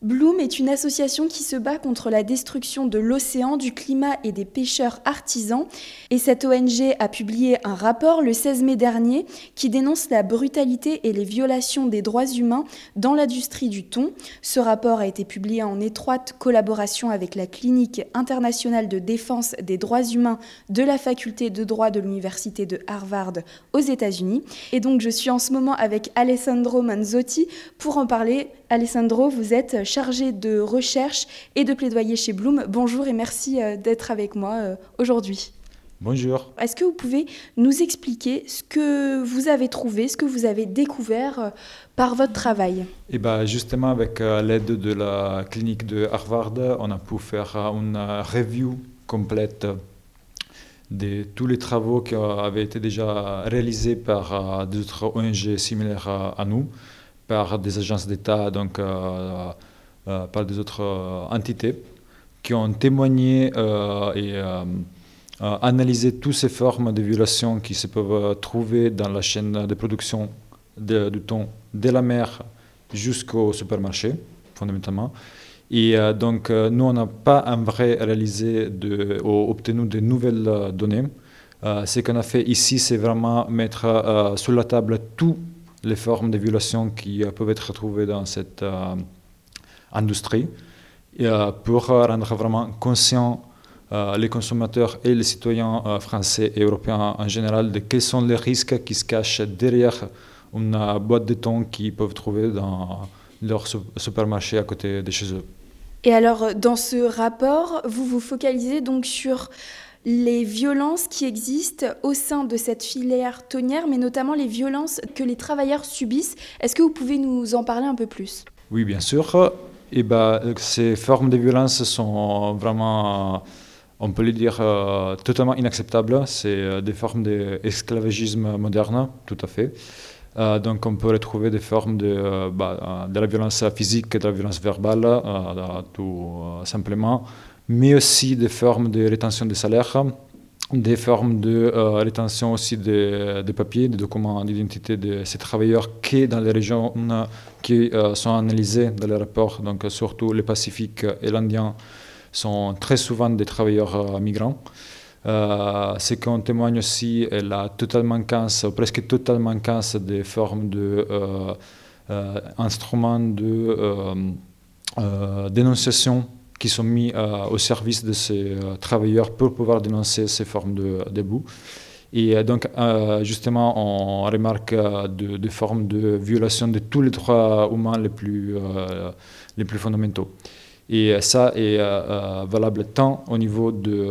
Bloom est une association qui se bat contre la destruction de l'océan, du climat et des pêcheurs artisans. Et cette ONG a publié un rapport le 16 mai dernier qui dénonce la brutalité et les violations des droits humains dans l'industrie du thon. Ce rapport a été publié en étroite collaboration avec la Clinique internationale de défense des droits humains de la faculté de droit de l'Université de Harvard aux États-Unis. Et donc je suis en ce moment avec Alessandro Manzotti pour en parler. Alessandro, vous êtes chargé de recherche et de plaidoyer chez Bloom. Bonjour et merci euh, d'être avec moi euh, aujourd'hui. Bonjour. Est-ce que vous pouvez nous expliquer ce que vous avez trouvé, ce que vous avez découvert euh, par votre travail? Eh ben justement, avec l'aide de la clinique de Harvard, on a pu faire une review complète de tous les travaux qui avaient été déjà réalisés par d'autres ONG similaires à nous, par des agences d'État, donc par des autres euh, entités qui ont témoigné euh, et analysé toutes ces formes de violations qui se peuvent trouver dans la chaîne de production du thon de la mer jusqu'au supermarché, fondamentalement. Et donc, nous, on n'a pas un vrai réalisé ou obtenu de nouvelles données. ce qu'on a fait ici, c'est vraiment mettre sur la table toutes les formes de violations qui peuvent être trouvées dans cette industrie euh, pour rendre vraiment conscients euh, les consommateurs et les citoyens euh, français et européens en général de quels sont les risques qui se cachent derrière une boîte de thon qu'ils peuvent trouver dans leur supermarché à côté de chez eux. Et alors, dans ce rapport, vous vous focalisez donc sur les violences qui existent au sein de cette filière tonnière, mais notamment les violences que les travailleurs subissent. Est-ce que vous pouvez nous en parler un peu plus? Oui, bien sûr. Et bah, ces formes de violence sont vraiment, on peut le dire, euh, totalement inacceptables. C'est euh, des formes d'esclavagisme moderne, tout à fait. Euh, donc on peut retrouver des formes de, bah, de la violence physique de la violence verbale, tout simplement, mais aussi des formes de rétention des salaires des formes de euh, rétention aussi des, papiers, des documents d'identité de ces travailleurs qui, dans les régions qui euh, sont analysées dans les rapports, donc surtout le Pacifique et l'Indien, sont très souvent des travailleurs euh, migrants. ce qu'on témoigne aussi est la totale manquance, presque totale manquance des formes de instruments de dénonciation qui sont mis euh, au service de ces euh, travailleurs pour pouvoir dénoncer ces formes de, d'abus. Et euh, donc, justement, on remarque des formes de violation de tous les droits humains les plus, les plus fondamentaux. Et ça est valable tant au niveau de,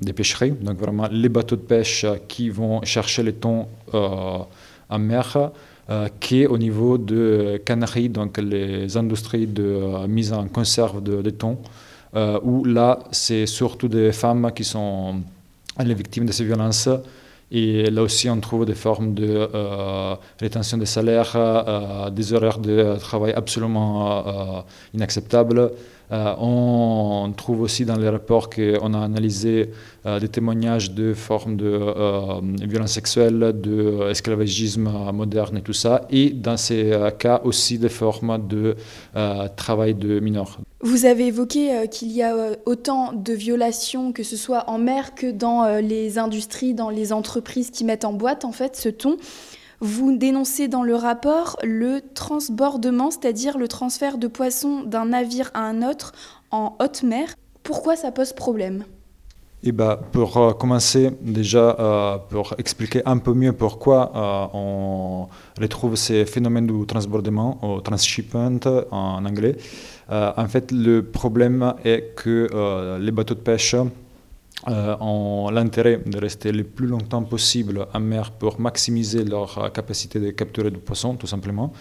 des pêcheries, donc vraiment les bateaux de pêche qui vont chercher les thons en mer, qu'au niveau de canneries, donc les industries de mise en conserve de, thon, euh, où là, c'est surtout des femmes qui sont les victimes de ces violences. Et là aussi, on trouve des formes de euh, rétention des salaires, euh, des horaires de travail absolument inacceptables. Euh, on trouve aussi dans les rapports qu'on a analysé euh, des témoignages de formes de euh, violence sexuelle, d'esclavagisme moderne et tout ça, et dans ces cas aussi des formes de travail de mineurs. Vous avez évoqué qu'il y a autant de violations, que ce soit en mer que dans les industries, dans les entreprises qui mettent en boîte en fait ce ton. Vous dénoncez dans le rapport le transbordement, c'est-à-dire le transfert de poissons d'un navire à un autre en haute mer. Pourquoi ça pose problème? Eh ben, pour euh, commencer, déjà, euh, pour expliquer un peu mieux pourquoi euh, on retrouve ces phénomènes du transbordement, ou transshipment en anglais, en fait, le problème est que les bateaux de pêche euh, ont l'intérêt de rester le plus longtemps possible en mer pour maximiser leur capacité de capturer du poisson, tout simplement.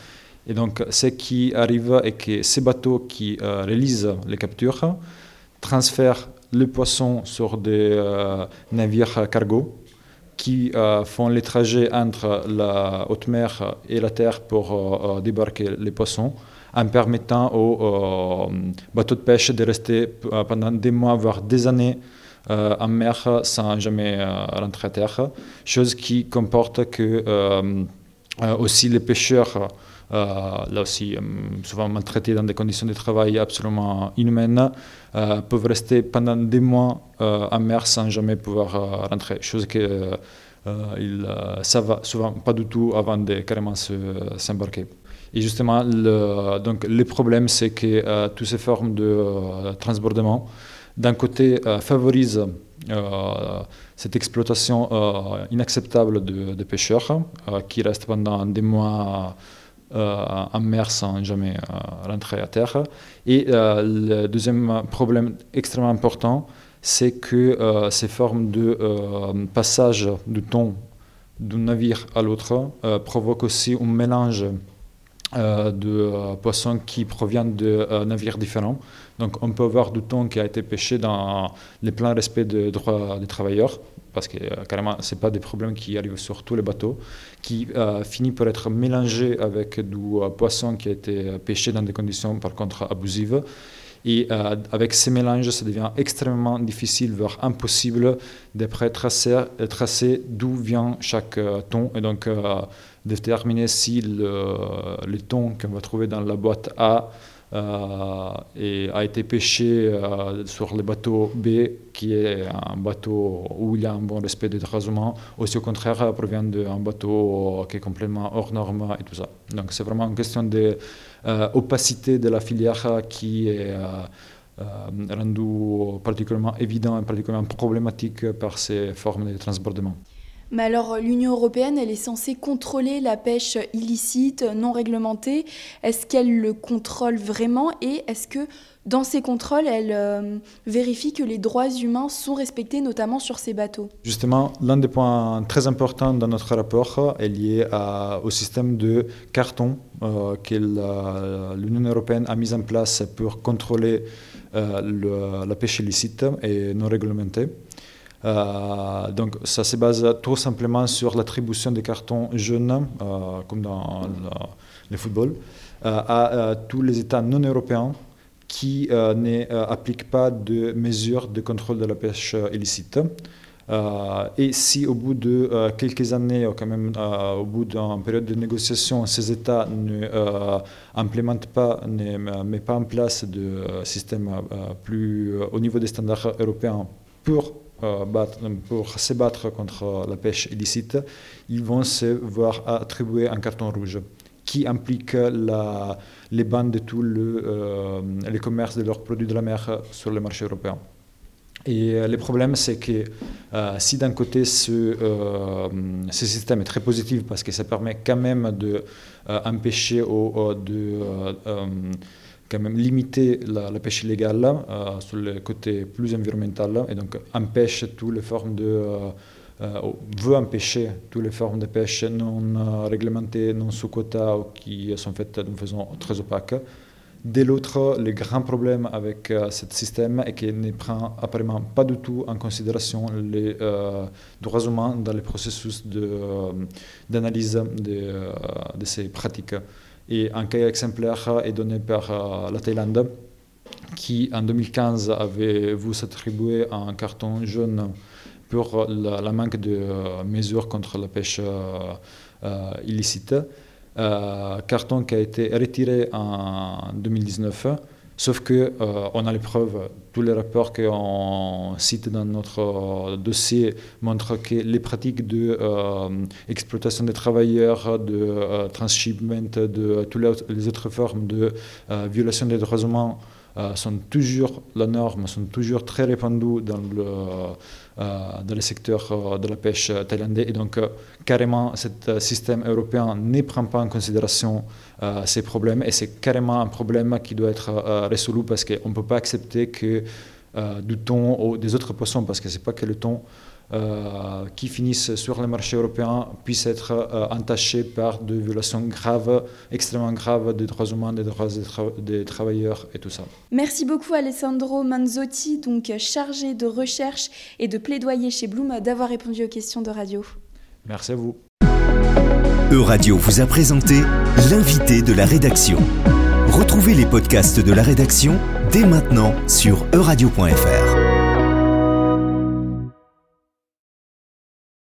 Et donc, ce qui arrive est que ces bateaux qui euh, réalisent les captures transfèrent le poisson sur des euh, navires cargo qui font les trajets entre la haute mer et la terre pour débarquer les poissons en permettant aux bateaux de pêche de rester pendant des mois, voire des années euh, en mer sans jamais euh, rentrer à terre, chose qui comporte que euh, aussi les pêcheurs, là aussi souvent maltraités dans des conditions de travail absolument inhumaines, peuvent rester pendant des mois en mer sans jamais pouvoir rentrer, chose que ils savent souvent pas du tout avant de carrément s'embarquer. Et justement, le, donc, le problème, c'est que euh, toutes ces formes de euh, transbordement, d'un côté, euh, favorisent cette exploitation inacceptable de, pêcheurs qui restent pendant des mois en mer sans jamais rentrer à terre. Et le deuxième problème extrêmement important, c'est que ces formes de passage du thon d'un navire à l'autre provoquent aussi un mélange euh, de euh, poissons qui proviennent de euh, navires différents. Donc on peut avoir du thon qui a été pêché dans le plein respect des droits des travailleurs, parce que carrément ce pas des problèmes qui arrivent sur tous les bateaux, qui finit par être mélangé avec du poisson qui a été pêché dans des conditions par contre abusives. Et avec ces mélanges, ça devient extrêmement difficile, voire impossible, de tracer, tracer d'où vient chaque thon. Et donc, déterminer si le, le thon qu'on va trouver dans la boîte A euh, et a été pêché euh, sur le bateau B, qui est un bateau où il y a un bon respect des droits humains, ou si au contraire provient d'un bateau qui est complètement hors norme et tout ça. Donc c'est vraiment une question d'opacité de, la filière qui est rendue particulièrement évidente et particulièrement problématique par ces formes de transbordement. Mais alors, l'Union européenne, elle est censée contrôler la pêche illicite, non réglementée. Est-ce qu'elle le contrôle vraiment Et est-ce que dans ces contrôles, elle euh, vérifie que les droits humains sont respectés, notamment sur ces bateaux? Justement, l'un des points très importants dans notre rapport est lié au système de carton euh, que l'Union européenne a mis en place pour contrôler euh, la pêche illicite et non réglementée. Euh, donc ça se base tout simplement sur l'attribution des cartons jaunes, euh, comme dans le, football, euh, à tous les États non européens qui n'appliquent pas de mesures de contrôle de la pêche illicite. et si au bout de quelques années, ou quand même au bout d'une période de négociation, ces États ne pas, ne mettent pas en place de système plus au niveau des standards européens pour euh, pour se battre contre la pêche illicite, ils vont se voir attribuer un carton rouge qui implique les bandes de tous le, euh, les commerces de leurs produits de la mer sur le marché européen. Et euh, le problème, c'est que si d'un côté ce, système est très positif parce que ça permet quand même d'empêcher ou de quand même limiter la, pêche illégale euh, sur le côté plus environnemental et donc empêche toutes les formes de euh, euh, veut empêcher toutes les formes de pêche non réglementées, non sous quota ou qui sont faites d'une façon très opaque. De l'autre, le grand problème avec ce système est qu'il ne prend apparemment pas du tout en considération les droits humains dans le processus d'analyse de, de, ces pratiques. Et un cas exemplaire est donné par euh, la Thaïlande, qui en 2015 avait vu s'attribuer un carton jaune pour la, manque de euh, mesures contre la pêche euh, illicite. carton qui a été retiré en 2019 Sauf que euh, on a les preuves, tous les rapports qu'on cite dans notre euh, dossier montrent que les pratiques de euh, des travailleurs, de transshipment, de toutes les autres formes de violation des droits humains sont toujours la norme, sont toujours très répandues dans le euh, dans le secteur euh, de la pêche thaïlandais. Et donc, euh, carrément, ce système européen ne prend pas en considération ces problèmes. Et c'est carrément un problème qui doit être résolu parce qu'on ne peut pas accepter que du thon ou des autres poissons, parce que ce n'est pas que le thon, euh, qui finissent sur le marché européen puissent être euh, entachés par des violations graves, extrêmement graves des droits humains, des droits des, travailleurs et tout ça. Merci beaucoup Alessandro Manzotti, donc chargé de recherche et de plaidoyer chez Bloom, d'avoir répondu aux questions de radio. Merci à vous. Euradio vous a présenté l'invité de la rédaction. Retrouvez les podcasts de la rédaction dès maintenant sur euradio.fr.